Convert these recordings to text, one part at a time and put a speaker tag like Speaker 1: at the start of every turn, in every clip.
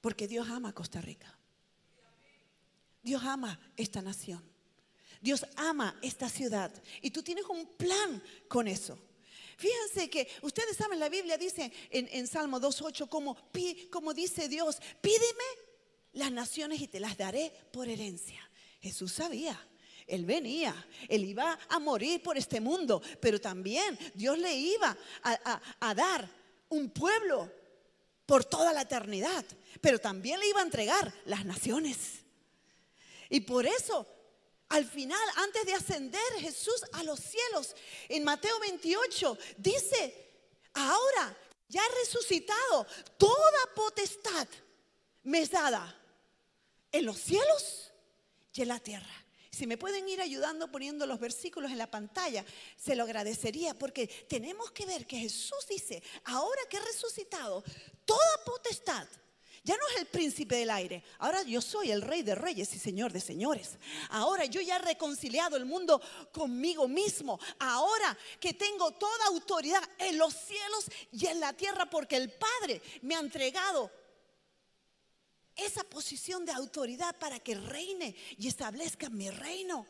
Speaker 1: Porque Dios ama a Costa Rica. Dios ama esta nación. Dios ama esta ciudad. Y tú tienes un plan con eso. Fíjense que ustedes saben, la Biblia dice en, Salmo 2.8 como, como dice Dios, pídeme las naciones y te las daré por herencia. Jesús sabía. Él venía, él iba a morir por este mundo, pero también Dios le iba a, a dar un pueblo por toda la eternidad, pero también le iba a entregar las naciones. Y por eso, al final, antes de ascender Jesús a los cielos, en Mateo 28, dice, ahora ya resucitado, toda potestad me es dada en los cielos y en la tierra. Si me pueden ir ayudando poniendo los versículos en la pantalla, se lo agradecería porque tenemos que ver que Jesús dice, ahora que he resucitado, toda potestad ya no es el príncipe del aire. Ahora yo soy el rey de reyes y señor de señores. Ahora yo ya he reconciliado el mundo conmigo mismo. Ahora que tengo toda autoridad en los cielos y en la tierra porque el Padre me ha entregado esa posición de autoridad para que reine y establezca mi reino.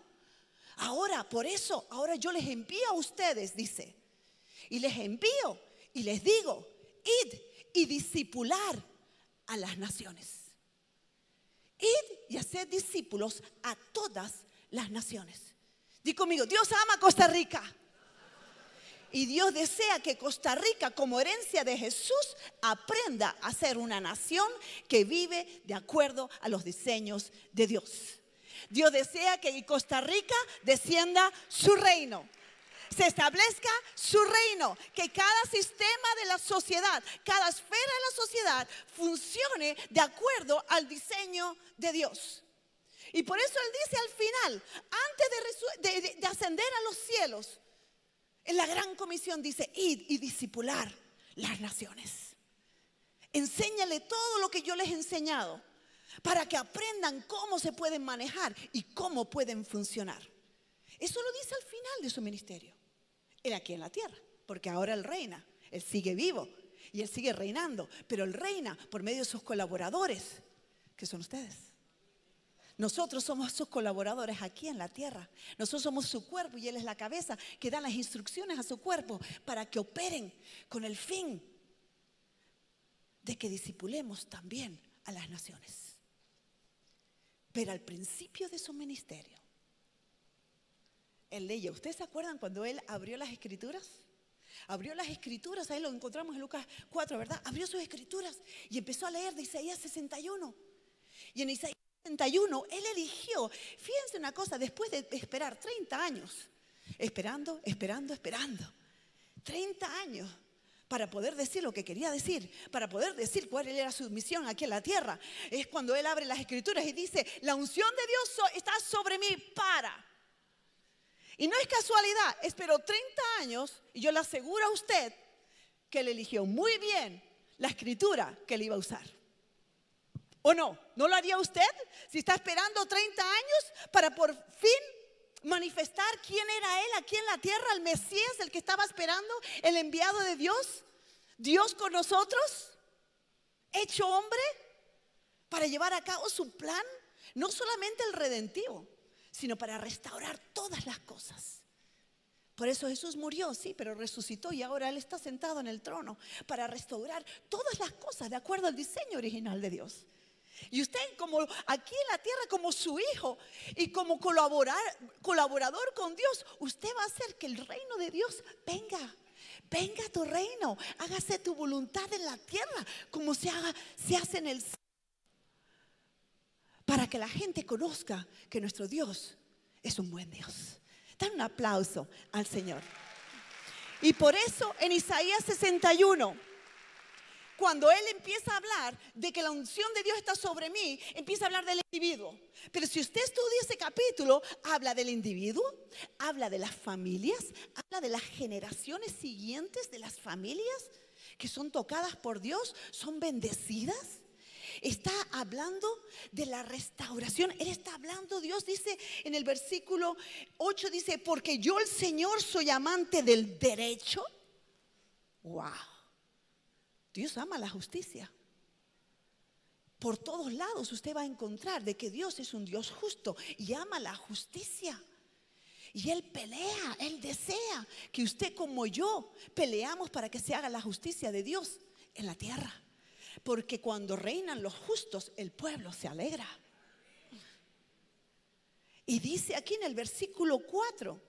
Speaker 1: Ahora, por eso, ahora yo les envío a ustedes, dice. Y les envío y les digo, id y discipular a las naciones. Id y hacer discípulos a todas las naciones. Di conmigo, Dios ama Costa Rica. Y Dios desea que Costa Rica, como herencia de Jesús, aprenda a ser una nación que vive de acuerdo a los diseños de Dios. Dios desea que en Costa Rica descienda su reino se establezca su reino, que cada sistema de la sociedad, cada esfera de la sociedad funcione de acuerdo al diseño de Dios. Y por eso Él dice al final, antes de, ascender a los cielos, en la gran comisión dice, id y discipular las naciones. Enséñale todo lo que yo les he enseñado para que aprendan cómo se pueden manejar y cómo pueden funcionar. Eso lo dice al final de su ministerio. Él aquí en la tierra, porque ahora Él reina, Él sigue vivo y Él sigue reinando, pero Él reina por medio de sus colaboradores, que son ustedes. Nosotros somos sus colaboradores aquí en la tierra. Nosotros somos su cuerpo y Él es la cabeza que da las instrucciones a su cuerpo para que operen con el fin de que disipulemos también a las naciones. Pero al principio de su ministerio, él leía. ¿Ustedes se acuerdan cuando él abrió las escrituras? Abrió las escrituras, ahí lo encontramos en Lucas 4, ¿verdad? Abrió sus escrituras y empezó a leer de Isaías 61. Y en Isaías 61 él eligió, fíjense una cosa, después de esperar 30 años, esperando, esperando, esperando, 30 años para poder decir lo que quería decir, para poder decir cuál era su misión aquí en la tierra. Es cuando él abre las escrituras y dice, la unción de Dios está sobre mí para y no es casualidad, esperó 30 años y yo le aseguro a usted que él eligió muy bien la escritura que él iba a usar. ¿O no? ¿No lo haría usted si está esperando 30 años para por fin manifestar quién era él aquí en la tierra, el Mesías, el que estaba esperando, el enviado de Dios? Dios con nosotros, hecho hombre, para llevar a cabo su plan, no solamente el redentivo, sino para restaurar todas las cosas. Por eso Jesús murió, sí, pero resucitó y ahora Él está sentado en el trono para restaurar todas las cosas de acuerdo al diseño original de Dios. Y usted como aquí en la tierra, como su hijo y como colaborar, colaborador con Dios, usted va a hacer que el reino de Dios venga. Venga tu reino, hágase tu voluntad en la tierra como se, haga, se hace en el cielo para que la gente conozca que nuestro Dios es un buen Dios. Dan un aplauso al Señor. Y por eso en Isaías 61, cuando Él empieza a hablar de que la unción de Dios está sobre mí, empieza a hablar del individuo. Pero si usted estudia ese capítulo, habla del individuo, habla de las familias, habla de las generaciones siguientes de las familias que son tocadas por Dios, son bendecidas. Está hablando de la restauración. Él está hablando, Dios dice en el versículo 8, dice, porque yo el Señor soy amante del derecho. Wow. Dios ama la justicia. por todos lados usted va a encontrar de que Dios es un Dios justo y ama la justicia. Y Él pelea, Él desea que usted como yo peleamos para que se haga la justicia de Dios en la tierra. Porque cuando reinan los justos, el pueblo se alegra. Y dice aquí en el versículo 4,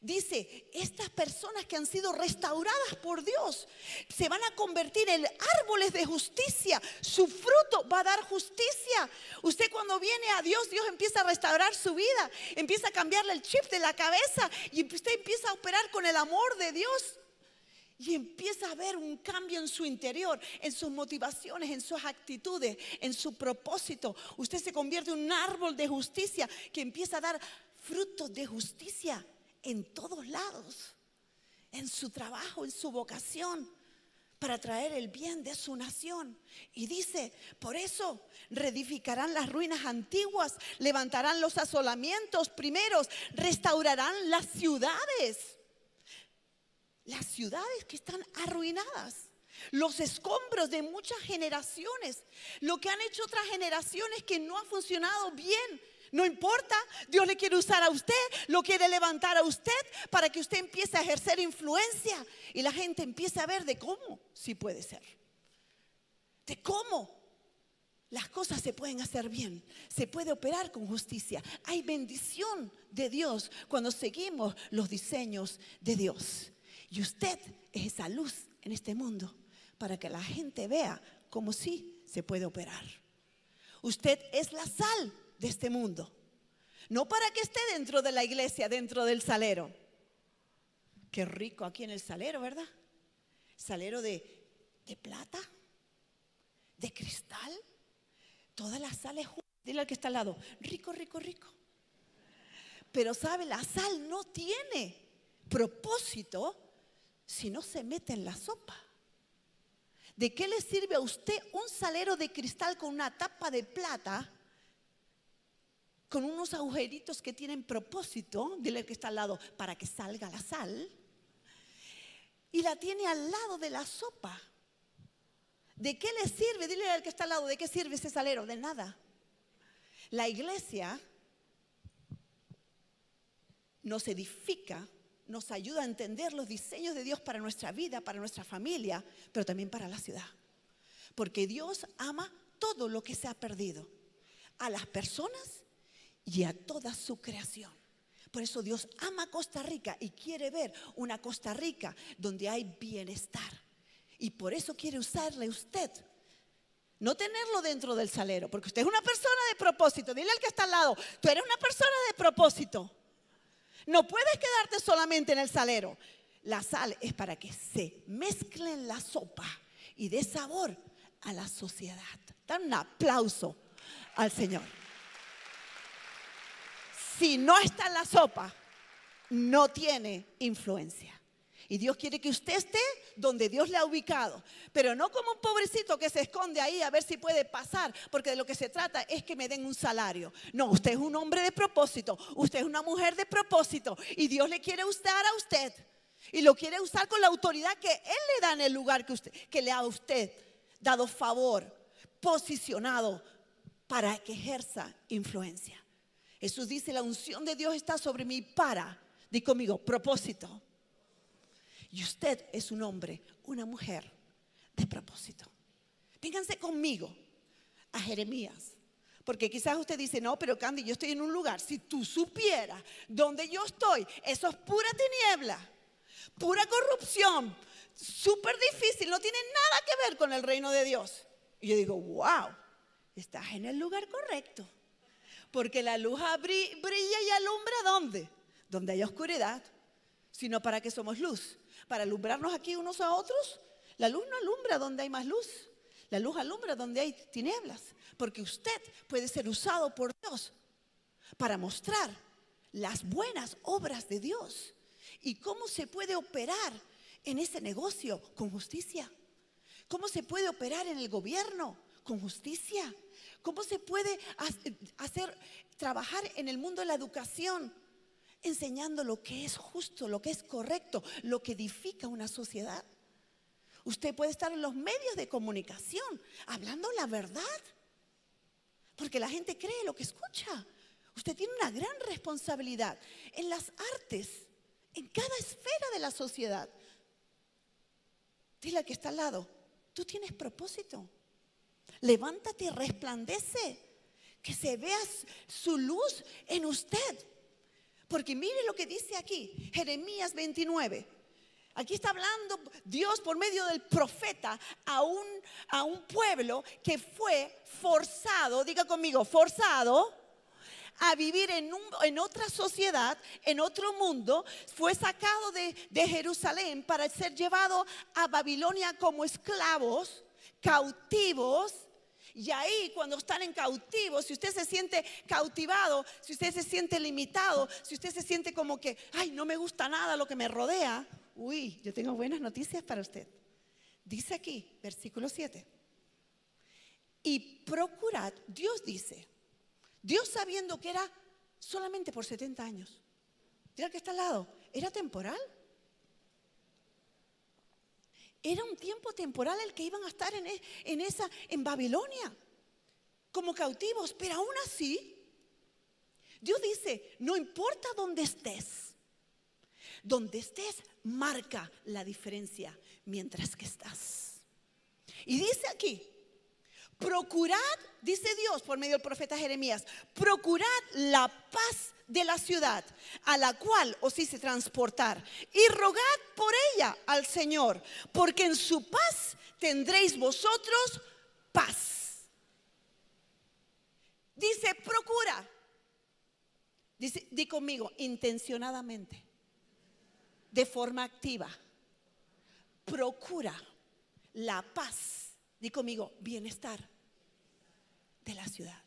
Speaker 1: Dice, estas personas que han sido restauradas por Dios se van a convertir en árboles de justicia. Su fruto va a dar justicia. Usted cuando viene a Dios, Dios empieza a restaurar su vida, empieza a cambiarle el chip de la cabeza y usted empieza a operar con el amor de Dios. Y empieza a ver un cambio en su interior, en sus motivaciones, en sus actitudes, en su propósito. Usted se convierte en un árbol de justicia que empieza a dar frutos de justicia en todos lados, en su trabajo, en su vocación, para traer el bien de su nación. Y dice, por eso reedificarán las ruinas antiguas, levantarán los asolamientos primeros, restaurarán las ciudades, las ciudades que están arruinadas los escombros de muchas generaciones, lo que han hecho otras generaciones que no ha funcionado bien, no importa, Dios le quiere usar a usted, lo quiere levantar a usted para que usted empiece a ejercer influencia y la gente empiece a ver de cómo sí puede ser. De cómo las cosas se pueden hacer bien, se puede operar con justicia. Hay bendición de Dios cuando seguimos los diseños de Dios. Y usted es esa luz en este mundo para que la gente vea cómo sí se puede operar. Usted es la sal de este mundo. No para que esté dentro de la iglesia, dentro del salero. Qué rico aquí en el salero, ¿verdad? Salero de, de plata, de cristal, todas las sales Dile al que está al lado, rico, rico, rico. Pero sabe, la sal no tiene propósito si no se mete en la sopa. ¿De qué le sirve a usted un salero de cristal con una tapa de plata con unos agujeritos que tienen propósito, dile que está al lado, para que salga la sal, y la tiene al lado de la sopa. ¿De qué le sirve? Dile al que está al lado, ¿de qué sirve ese salero? De nada. La iglesia nos edifica, nos ayuda a entender los diseños de Dios para nuestra vida, para nuestra familia, pero también para la ciudad. Porque Dios ama todo lo que se ha perdido. A las personas y a toda su creación. Por eso Dios ama Costa Rica y quiere ver una Costa Rica donde hay bienestar. Y por eso quiere usarle usted. No tenerlo dentro del salero, porque usted es una persona de propósito. Dile al que está al lado, tú eres una persona de propósito. No puedes quedarte solamente en el salero. La sal es para que se mezcle en la sopa y dé sabor a la sociedad. Dan un aplauso al Señor si no está en la sopa, no tiene influencia. Y Dios quiere que usted esté donde Dios le ha ubicado, pero no como un pobrecito que se esconde ahí a ver si puede pasar, porque de lo que se trata es que me den un salario. No, usted es un hombre de propósito, usted es una mujer de propósito y Dios le quiere usar a usted y lo quiere usar con la autoridad que Él le da en el lugar que, usted, que le ha usted dado favor, posicionado para que ejerza influencia. Jesús dice, la unción de Dios está sobre mí para, di conmigo, propósito. Y usted es un hombre, una mujer de propósito. Vénganse conmigo a Jeremías. Porque quizás usted dice, no, pero Candy, yo estoy en un lugar. Si tú supieras dónde yo estoy, eso es pura tiniebla, pura corrupción, súper difícil, no tiene nada que ver con el reino de Dios. Y yo digo, wow, estás en el lugar correcto. Porque la luz brilla y alumbra ¿dónde? Donde hay oscuridad. Sino para que somos luz. Para alumbrarnos aquí unos a otros. La luz no alumbra donde hay más luz. La luz alumbra donde hay tinieblas. Porque usted puede ser usado por Dios para mostrar las buenas obras de Dios. Y cómo se puede operar en ese negocio con justicia. ¿Cómo se puede operar en el gobierno con justicia? ¿Cómo se puede hacer trabajar en el mundo de la educación? Enseñando lo que es justo, lo que es correcto, lo que edifica una sociedad. Usted puede estar en los medios de comunicación hablando la verdad. Porque la gente cree lo que escucha. Usted tiene una gran responsabilidad en las artes, en cada esfera de la sociedad. Dile al que está al lado, tú tienes propósito. Levántate y resplandece. Que se vea su luz en usted. Porque mire lo que dice aquí, Jeremías 29. Aquí está hablando Dios por medio del profeta a un, a un pueblo que fue forzado, diga conmigo, forzado a vivir en, en, otra sociedad, en otro mundo, fue sacado de, de, Jerusalén para ser llevado a Babilonia como esclavos, cautivos. Y ahí cuando están en cautivos, si usted se siente cautivado, si usted se siente limitado, si usted se siente como que, ay, no me gusta nada lo que me rodea, Uy, yo tengo buenas noticias para usted. Dice aquí, versículo 7. Y procurad, Dios dice, Dios sabiendo que era solamente por 70 años. Mira que está al lado, era temporal. Era un tiempo temporal el que iban a estar en, e, en esa, en Babilonia, como cautivos, pero aún así, Dios dice, no importa dónde estés, donde estés, marca la diferencia mientras que estás. Y dice aquí, procurad, dice Dios por medio del profeta Jeremías, procurad la paz de la ciudad a la cual os hice transportar y rogad por ella al Señor, porque en su paz tendréis vosotros paz. Dice, procura. Di conmigo, intencionadamente de forma activa. Procura la paz, di conmigo, bienestar de la ciudad.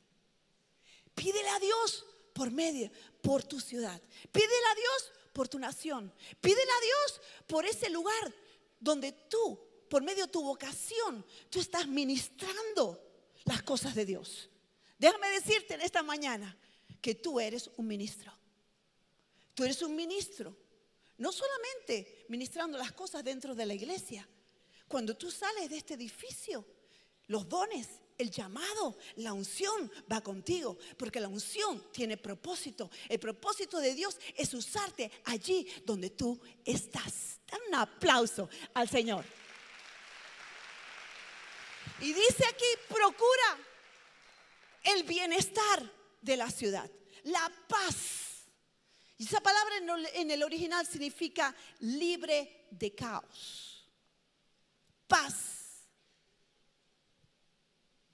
Speaker 1: Pídele a Dios por medio, por tu ciudad. Pídele a Dios por tu nación. Pídele a Dios por ese lugar donde tú, por medio de tu vocación, tú estás ministrando las cosas de Dios. Déjame decirte en esta mañana que tú eres un ministro. Tú eres un ministro no solamente ministrando las cosas dentro de la iglesia. Cuando tú sales de este edificio, los dones, el llamado, la unción va contigo, porque la unción tiene propósito. El propósito de Dios es usarte allí donde tú estás. Dan un aplauso al Señor. Y dice aquí, procura el bienestar de la ciudad, la paz y esa palabra en el original significa libre de caos. Paz.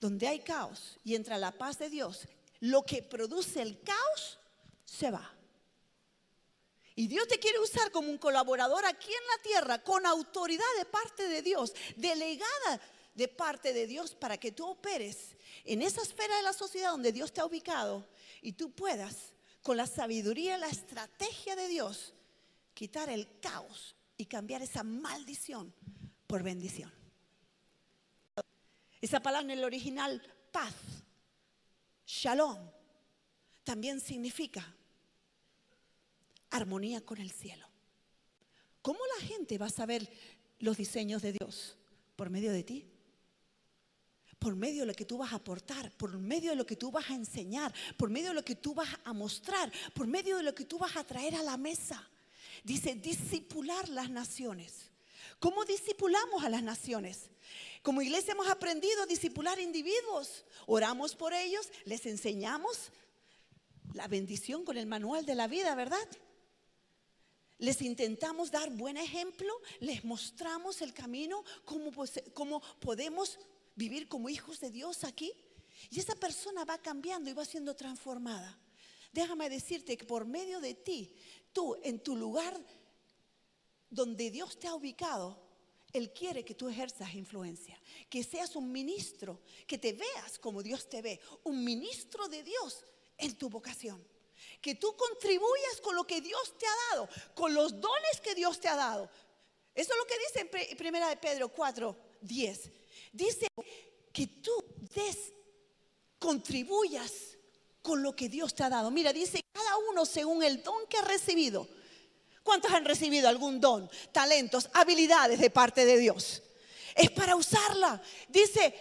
Speaker 1: Donde hay caos y entra la paz de Dios, lo que produce el caos se va. Y Dios te quiere usar como un colaborador aquí en la tierra con autoridad de parte de Dios, delegada de parte de Dios para que tú operes en esa esfera de la sociedad donde Dios te ha ubicado y tú puedas con la sabiduría, la estrategia de Dios, quitar el caos y cambiar esa maldición por bendición. Esa palabra en el original, paz, shalom, también significa armonía con el cielo. ¿Cómo la gente va a saber los diseños de Dios? Por medio de ti por medio de lo que tú vas a aportar, por medio de lo que tú vas a enseñar, por medio de lo que tú vas a mostrar, por medio de lo que tú vas a traer a la mesa. Dice, disipular las naciones. ¿Cómo disipulamos a las naciones? Como iglesia hemos aprendido a disipular individuos. Oramos por ellos, les enseñamos la bendición con el manual de la vida, ¿verdad? Les intentamos dar buen ejemplo, les mostramos el camino, cómo, cómo podemos vivir como hijos de Dios aquí. Y esa persona va cambiando y va siendo transformada. Déjame decirte que por medio de ti, tú en tu lugar donde Dios te ha ubicado, Él quiere que tú ejerzas influencia, que seas un ministro, que te veas como Dios te ve, un ministro de Dios en tu vocación. Que tú contribuyas con lo que Dios te ha dado, con los dones que Dios te ha dado. Eso es lo que dice en primera de Pedro 4, 10 dice que tú des, contribuyas con lo que Dios te ha dado. Mira, dice cada uno según el don que ha recibido. ¿Cuántos han recibido algún don, talentos, habilidades de parte de Dios? Es para usarla. Dice,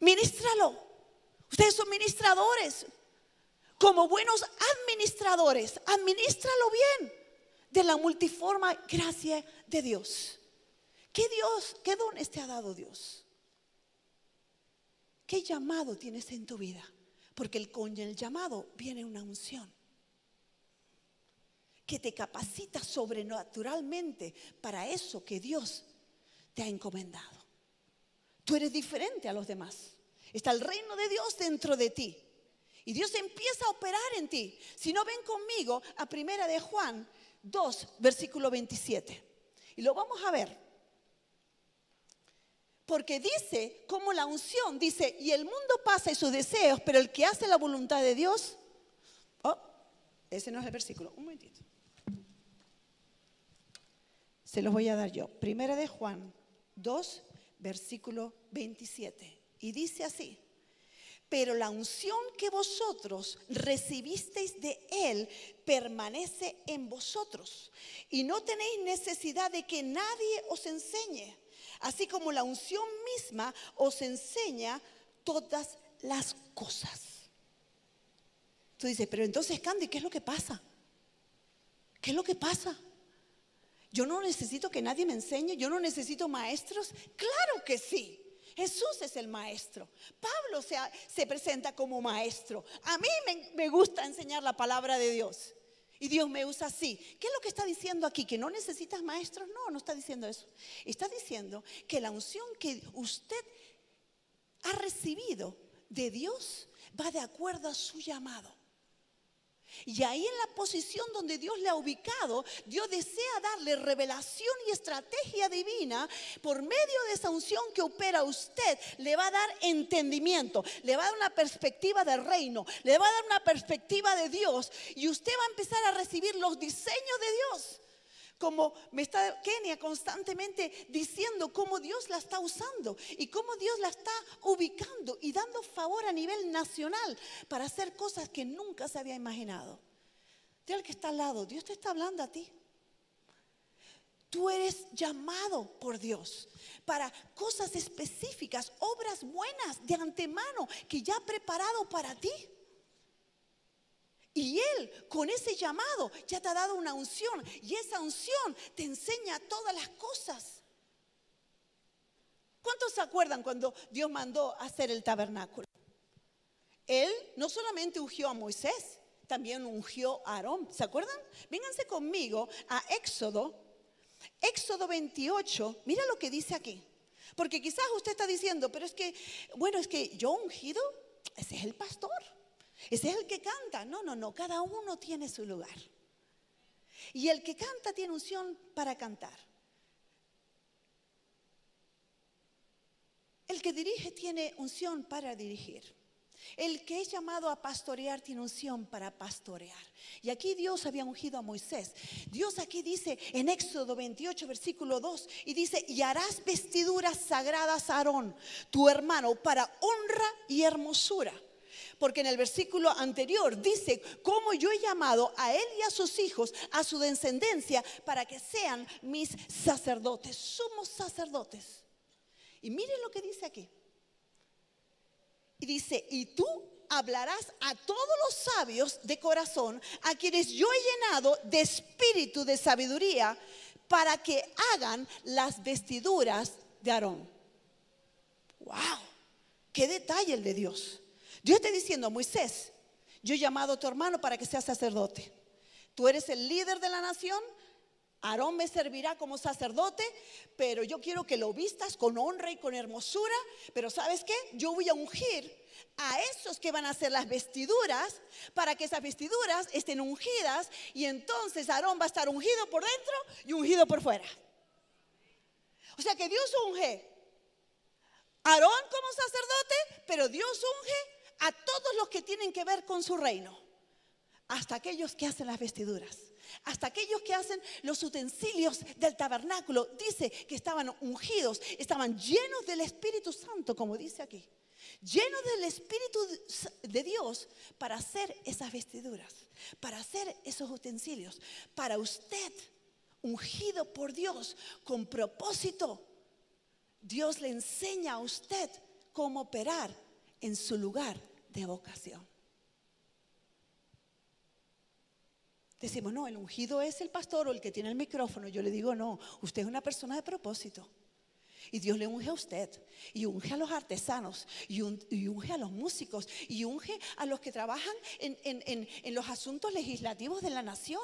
Speaker 1: ministralo. Ustedes son ministradores. Como buenos administradores, administralo bien de la multiforme gracia de Dios. ¿Qué Dios, qué dones te ha dado Dios? ¿Qué llamado tienes en tu vida? Porque con el llamado viene una unción que te capacita sobrenaturalmente para eso que Dios te ha encomendado. Tú eres diferente a los demás. Está el reino de Dios dentro de ti. Y Dios empieza a operar en ti. Si no ven conmigo a primera de Juan 2, versículo 27. Y lo vamos a ver. Porque dice, como la unción, dice, y el mundo pasa y sus deseos, pero el que hace la voluntad de Dios, oh, ese no es el versículo, un momentito. Se los voy a dar yo. Primera de Juan 2, versículo 27. Y dice así, pero la unción que vosotros recibisteis de Él permanece en vosotros. Y no tenéis necesidad de que nadie os enseñe, así como la unción misma os enseña todas las cosas. Tú dices, pero entonces, Candy, ¿qué es lo que pasa? ¿Qué es lo que pasa? Yo no necesito que nadie me enseñe, yo no necesito maestros. Claro que sí. Jesús es el maestro. Pablo se, se presenta como maestro. A mí me, me gusta enseñar la palabra de Dios. Y Dios me usa así. ¿Qué es lo que está diciendo aquí? ¿Que no necesitas maestros? No, no está diciendo eso. Está diciendo que la unción que usted ha recibido de Dios va de acuerdo a su llamado. Y ahí en la posición donde Dios le ha ubicado, Dios desea darle revelación y estrategia divina por medio de esa unción que opera usted. Le va a dar entendimiento, le va a dar una perspectiva del reino, le va a dar una perspectiva de Dios y usted va a empezar a recibir los diseños de Dios como me está Kenia constantemente diciendo cómo Dios la está usando y cómo Dios la está ubicando y dando favor a nivel nacional para hacer cosas que nunca se había imaginado. Dile al que está al lado, Dios te está hablando a ti. Tú eres llamado por Dios para cosas específicas, obras buenas de antemano que ya ha preparado para ti. Y Él con ese llamado ya te ha dado una unción y esa unción te enseña todas las cosas. ¿Cuántos se acuerdan cuando Dios mandó hacer el tabernáculo? Él no solamente ungió a Moisés, también ungió a Aarón. ¿Se acuerdan? Vénganse conmigo a Éxodo, Éxodo 28. Mira lo que dice aquí. Porque quizás usted está diciendo, pero es que, bueno, es que yo ungido, ese es el pastor. Ese es el que canta. No, no, no. Cada uno tiene su lugar. Y el que canta tiene unción para cantar. El que dirige tiene unción para dirigir. El que es llamado a pastorear tiene unción para pastorear. Y aquí Dios había ungido a Moisés. Dios aquí dice en Éxodo 28, versículo 2, y dice, y harás vestiduras sagradas a Aarón, tu hermano, para honra y hermosura porque en el versículo anterior dice, cómo yo he llamado a él y a sus hijos, a su descendencia, para que sean mis sacerdotes. Somos sacerdotes. Y miren lo que dice aquí. Y dice, y tú hablarás a todos los sabios de corazón, a quienes yo he llenado de espíritu de sabiduría, para que hagan las vestiduras de Aarón. ¡Wow! ¡Qué detalle el de Dios! Dios está diciendo, Moisés, yo he llamado a tu hermano para que sea sacerdote. Tú eres el líder de la nación. Aarón me servirá como sacerdote, pero yo quiero que lo vistas con honra y con hermosura. Pero ¿sabes qué? Yo voy a ungir a esos que van a hacer las vestiduras para que esas vestiduras estén ungidas y entonces Aarón va a estar ungido por dentro y ungido por fuera. O sea que Dios unge Aarón como sacerdote, pero Dios unge a todos los que tienen que ver con su reino, hasta aquellos que hacen las vestiduras, hasta aquellos que hacen los utensilios del tabernáculo. Dice que estaban ungidos, estaban llenos del Espíritu Santo, como dice aquí, llenos del Espíritu de Dios para hacer esas vestiduras, para hacer esos utensilios, para usted, ungido por Dios con propósito. Dios le enseña a usted cómo operar en su lugar de vocación. Decimos, no, el ungido es el pastor o el que tiene el micrófono. Yo le digo, no, usted es una persona de propósito. Y Dios le unge a usted, y unge a los artesanos, y, unge a los músicos, y unge a los que trabajan en, en los asuntos legislativos de la nación.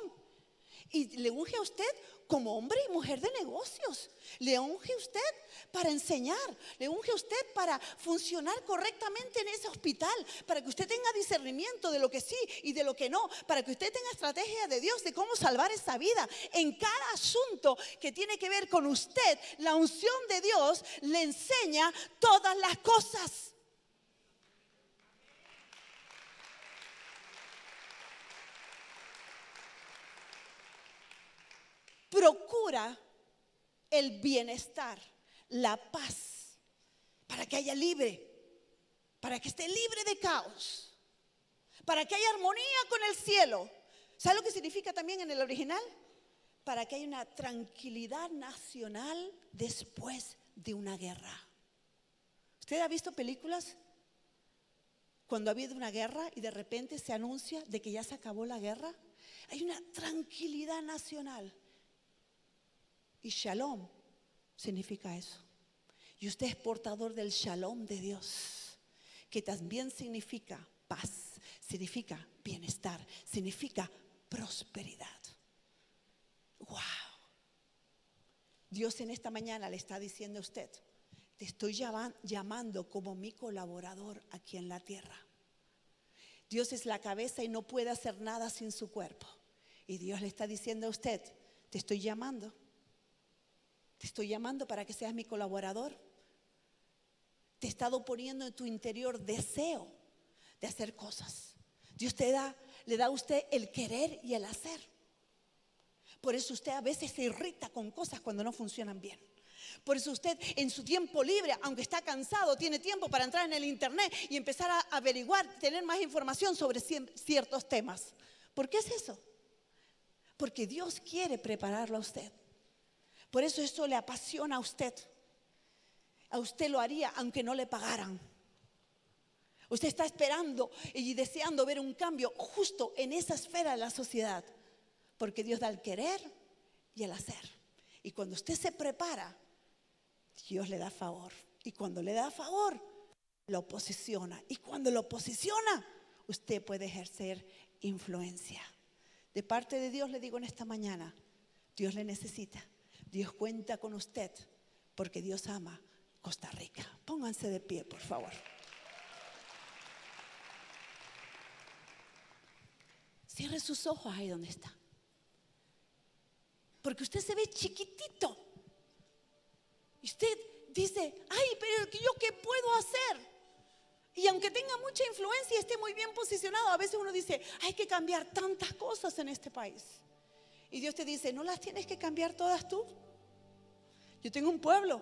Speaker 1: Y le unge a usted como hombre y mujer de negocios. Le unge a usted para enseñar. Le unge a usted para funcionar correctamente en ese hospital. Para que usted tenga discernimiento de lo que sí y de lo que no. Para que usted tenga estrategia de Dios de cómo salvar esa vida. En cada asunto que tiene que ver con usted, la unción de Dios le enseña todas las cosas. Procura el bienestar, la paz, para que haya libre, para que esté libre de caos, para que haya armonía con el cielo. ¿Sabe lo que significa también en el original? Para que haya una tranquilidad nacional después de una guerra. ¿Usted ha visto películas cuando ha habido una guerra y de repente se anuncia de que ya se acabó la guerra? Hay una tranquilidad nacional. Y shalom significa eso. Y usted es portador del shalom de Dios, que también significa paz, significa bienestar, significa prosperidad. ¡Wow! Dios en esta mañana le está diciendo a usted, te estoy llamando como mi colaborador aquí en la tierra. Dios es la cabeza y no puede hacer nada sin su cuerpo. Y Dios le está diciendo a usted, te estoy llamando te estoy llamando para que seas mi colaborador. Te he estado poniendo en tu interior deseo de hacer cosas. Dios te da, le da a usted el querer y el hacer. Por eso usted a veces se irrita con cosas cuando no funcionan bien. Por eso usted en su tiempo libre, aunque está cansado, tiene tiempo para entrar en el internet y empezar a averiguar, tener más información sobre ciertos temas. ¿Por qué es eso? Porque Dios quiere prepararlo a usted por eso eso le apasiona a usted. A usted lo haría aunque no le pagaran. Usted está esperando y deseando ver un cambio justo en esa esfera de la sociedad. Porque Dios da el querer y el hacer. Y cuando usted se prepara, Dios le da favor. Y cuando le da favor, lo posiciona. Y cuando lo posiciona, usted puede ejercer influencia. De parte de Dios le digo en esta mañana, Dios le necesita. Dios cuenta con usted porque Dios ama Costa Rica. Pónganse de pie, por favor. Cierre sus ojos ahí donde está. Porque usted se ve chiquitito. Y usted dice, ay, pero yo qué puedo hacer? Y aunque tenga mucha influencia y esté muy bien posicionado, a veces uno dice, hay que cambiar tantas cosas en este país. Y Dios te dice, ¿no las tienes que cambiar todas tú? Yo tengo un pueblo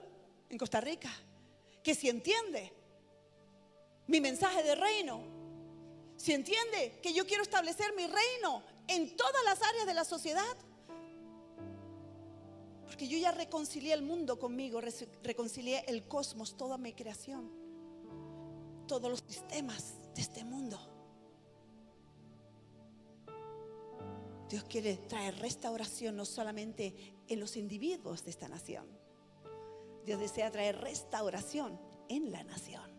Speaker 1: en Costa Rica que si entiende mi mensaje de reino, si entiende que yo quiero establecer mi reino en todas las áreas de la sociedad, porque yo ya reconcilié el mundo conmigo, reconcilié el cosmos, toda mi creación, todos los sistemas de este mundo. Dios quiere traer restauración no solamente en los individuos de esta nación. Dios desea traer restauración en la nación.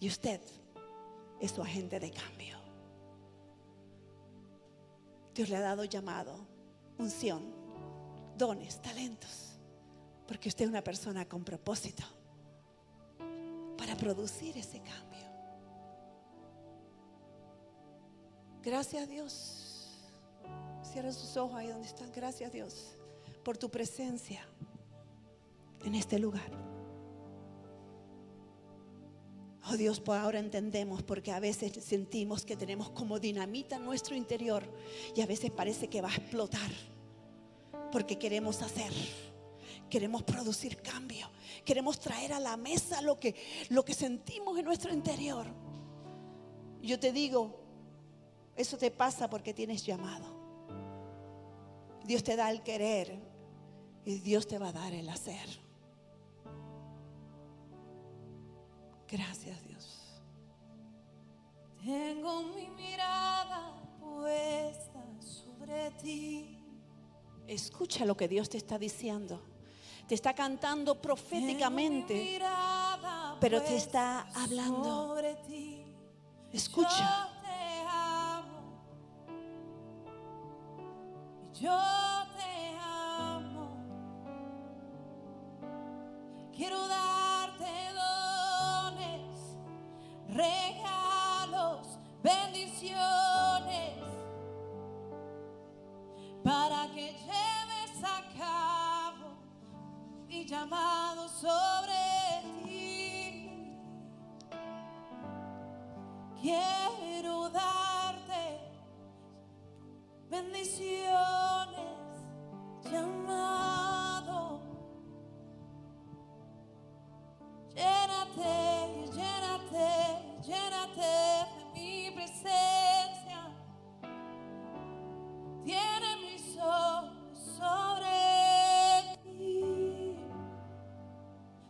Speaker 1: Y usted es su agente de cambio. Dios le ha dado llamado, unción, dones, talentos, porque usted es una persona con propósito para producir ese cambio. Gracias a Dios. Cierra sus ojos ahí donde están. Gracias a Dios por tu presencia en este lugar. Oh Dios, por ahora entendemos porque a veces sentimos que tenemos como dinamita en nuestro interior y a veces parece que va a explotar porque queremos hacer, queremos producir cambio, queremos traer a la mesa lo que, lo que sentimos en nuestro interior. Yo te digo, eso te pasa porque tienes llamado. Dios te da el querer y Dios te va a dar el hacer. Gracias Dios. Tengo mi mirada puesta sobre ti. Escucha lo que Dios te está diciendo. Te está cantando proféticamente, pero te está hablando. Escucha.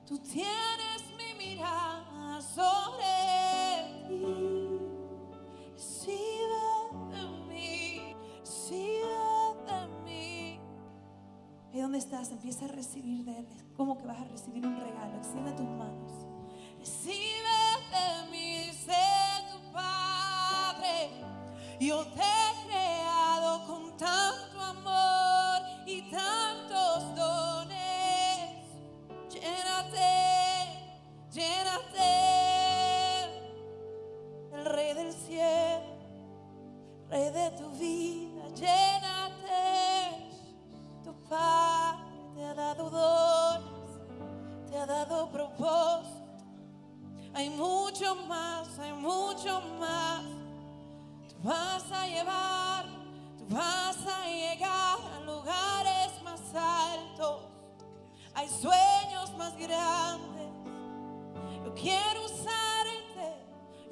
Speaker 1: Tú tienes mi mirada sobre ti. Recibe de mí, recibe de mí. ¿Y dónde estás? Empieza a recibir de Él. ¿Cómo que vas a recibir un regalo? Extiende tus manos.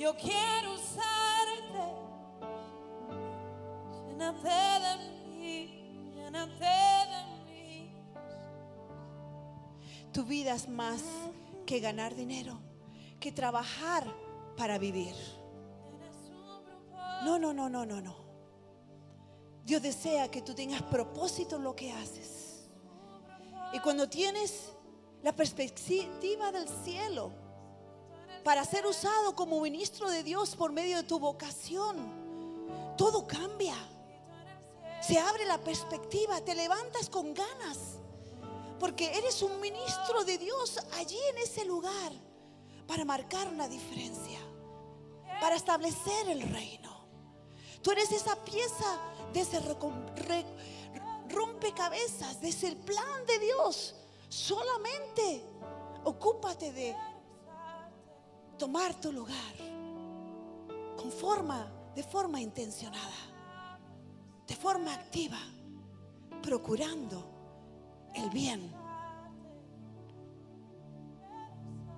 Speaker 1: Yo quiero usarte. Llénate de mí, llénate de mí. Tu vida es más que ganar dinero, que trabajar para vivir. No, no, no, no, no, no. Dios desea que tú tengas propósito en lo que haces. Y cuando tienes la perspectiva del cielo para ser usado como ministro de Dios por medio de tu vocación, todo cambia. Se abre la perspectiva, te levantas con ganas, porque eres un ministro de Dios allí en ese lugar para marcar una diferencia, para establecer el reino. Tú eres esa pieza de ese rompecabezas, de ese plan de Dios. Solamente ocúpate de tomar tu lugar con forma, de forma intencionada, de forma activa, procurando el bien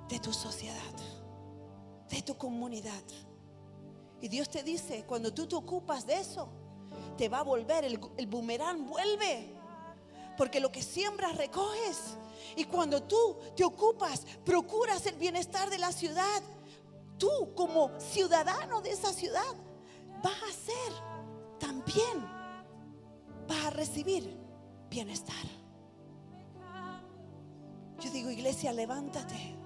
Speaker 1: de tu sociedad, de tu comunidad. Y Dios te dice, cuando tú te ocupas de eso, te va a volver, el, el boomerang vuelve. Porque lo que siembras recoges. Y cuando tú te ocupas, procuras el bienestar de la ciudad, tú como ciudadano de esa ciudad vas a ser también, vas a recibir bienestar. Yo digo, iglesia, levántate.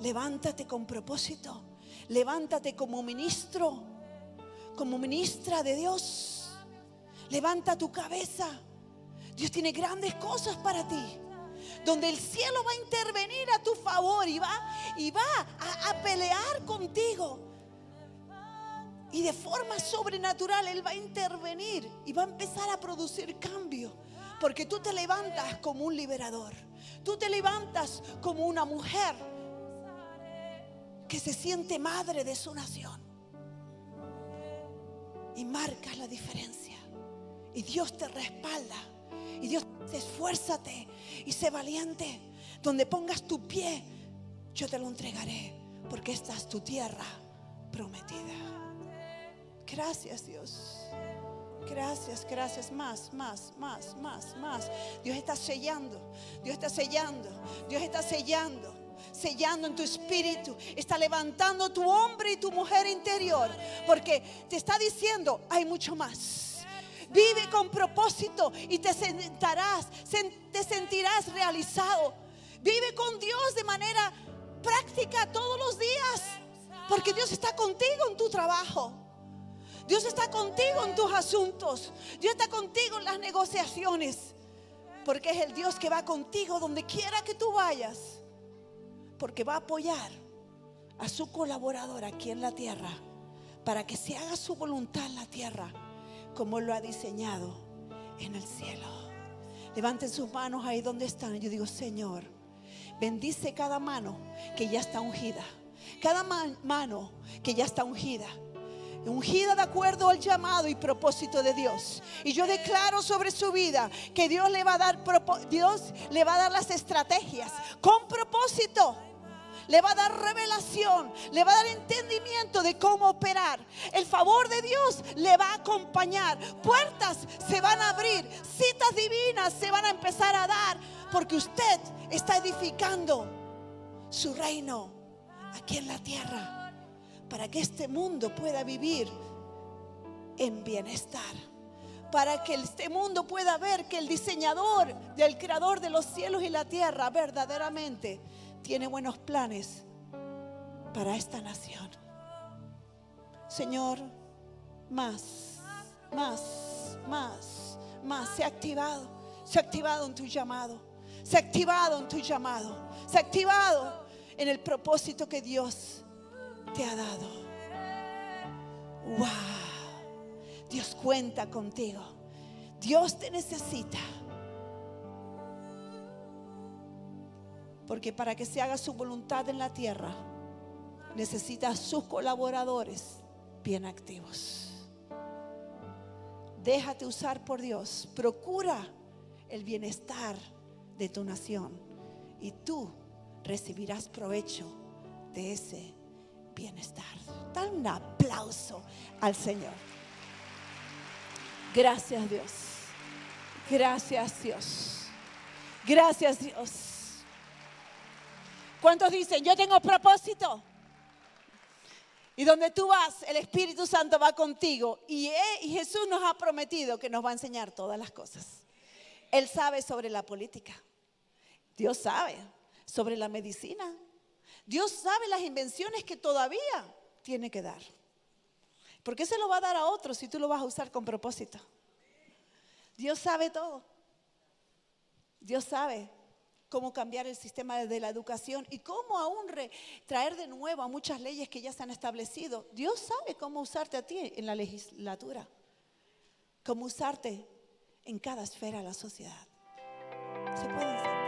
Speaker 1: Levántate con propósito. Levántate como ministro, como ministra de Dios. Levanta tu cabeza. Dios tiene grandes cosas para ti. Donde el cielo va a intervenir a tu favor y va, y va a, a pelear contigo. Y de forma sobrenatural Él va a intervenir y va a empezar a producir cambio. Porque tú te levantas como un liberador. Tú te levantas como una mujer que se siente madre de su nación. Y marcas la diferencia. Y Dios te respalda. Y Dios esfuérzate y sé valiente. Donde pongas tu pie, yo te lo entregaré. Porque esta es tu tierra prometida. Gracias Dios. Gracias, gracias. Más, más, más, más, más. Dios está sellando. Dios está sellando. Dios está sellando. sellando en tu espíritu, está levantando tu hombre y tu mujer interior, porque te está diciendo, hay mucho más. Vive con propósito y te sentarás, te sentirás realizado. Vive con Dios de manera práctica todos los días, porque Dios está contigo en tu trabajo. Dios está contigo en tus asuntos. Dios está contigo en las negociaciones. Porque es el Dios que va contigo donde quiera que tú vayas. Porque va a apoyar a su colaborador aquí en la tierra. Para que se haga su voluntad en la tierra. Como lo ha diseñado en el cielo. Levanten sus manos ahí donde están. Yo digo, Señor, bendice cada mano que ya está ungida. Cada mano que ya está ungida ungida de acuerdo al llamado y propósito de Dios. Y yo declaro sobre su vida que Dios le va a dar Dios le va a dar las estrategias con propósito. Le va a dar revelación, le va a dar entendimiento de cómo operar. El favor de Dios le va a acompañar. Puertas se van a abrir, citas divinas se van a empezar a dar, porque usted está edificando su reino aquí en la tierra para que este mundo pueda vivir en bienestar. Para que este mundo pueda ver que el diseñador, del creador de los cielos y la tierra, verdaderamente tiene buenos planes para esta nación. Señor, más, más, más, más. Se ha activado, se ha activado en tu llamado, se ha activado en tu llamado, se ha activado en el propósito que Dios te ha dado. Wow. Dios cuenta contigo. Dios te necesita. Porque para que se haga su voluntad en la tierra, necesita sus colaboradores bien activos. Déjate usar por Dios. Procura el bienestar de tu nación y tú recibirás provecho de ese bienestar. Dan un aplauso al Señor. Gracias Dios. Gracias Dios. Gracias Dios. ¿Cuántos dicen, yo tengo propósito? Y donde tú vas, el Espíritu Santo va contigo. Y, eh, y Jesús nos ha prometido que nos va a enseñar todas las cosas. Él sabe sobre la política. Dios sabe sobre la medicina. Dios sabe las invenciones que todavía tiene que dar. ¿Por qué se lo va a dar a otros si tú lo vas a usar con propósito? Dios sabe todo. Dios sabe cómo cambiar el sistema de la educación y cómo aún traer de nuevo a muchas leyes que ya se han establecido. Dios sabe cómo usarte a ti en la legislatura, cómo usarte en cada esfera de la sociedad. Se pueden